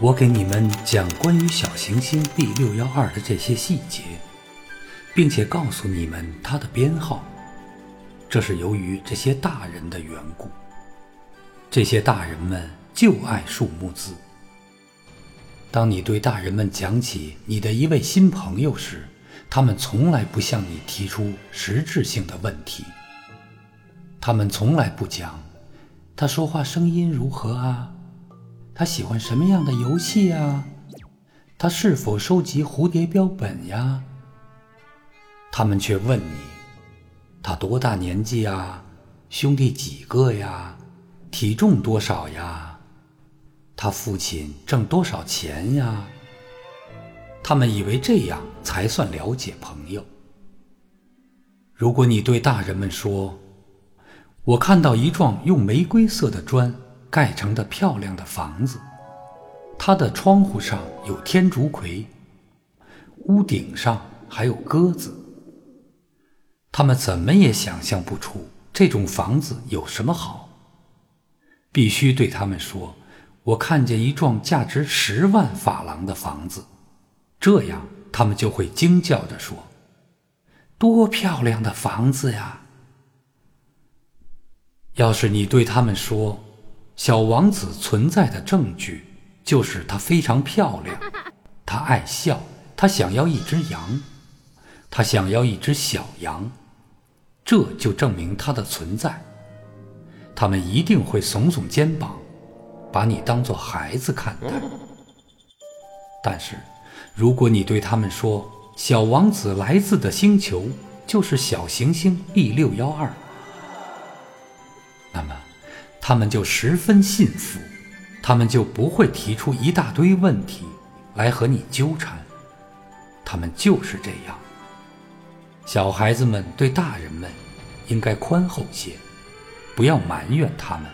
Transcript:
我给你们讲关于小行星 B 六幺二的这些细节，并且告诉你们它的编号，这是由于这些大人的缘故。这些大人们就爱数目字。当你对大人们讲起你的一位新朋友时，他们从来不向你提出实质性的问题。他们从来不讲他说话声音如何啊。他喜欢什么样的游戏呀？他是否收集蝴蝶标本呀？他们却问你：他多大年纪呀？兄弟几个呀？体重多少呀？他父亲挣多少钱呀？他们以为这样才算了解朋友。如果你对大人们说：“我看到一幢用玫瑰色的砖。”盖成的漂亮的房子，它的窗户上有天竺葵，屋顶上还有鸽子。他们怎么也想象不出这种房子有什么好。必须对他们说：“我看见一幢价值十万法郎的房子。”这样，他们就会惊叫着说：“多漂亮的房子呀！”要是你对他们说，小王子存在的证据就是她非常漂亮，她爱笑，她想要一只羊，她想要一只小羊，这就证明她的存在。他们一定会耸耸肩膀，把你当做孩子看待。但是，如果你对他们说小王子来自的星球就是小行星 B 六幺二，他们就十分信服，他们就不会提出一大堆问题来和你纠缠。他们就是这样。小孩子们对大人们应该宽厚些，不要埋怨他们。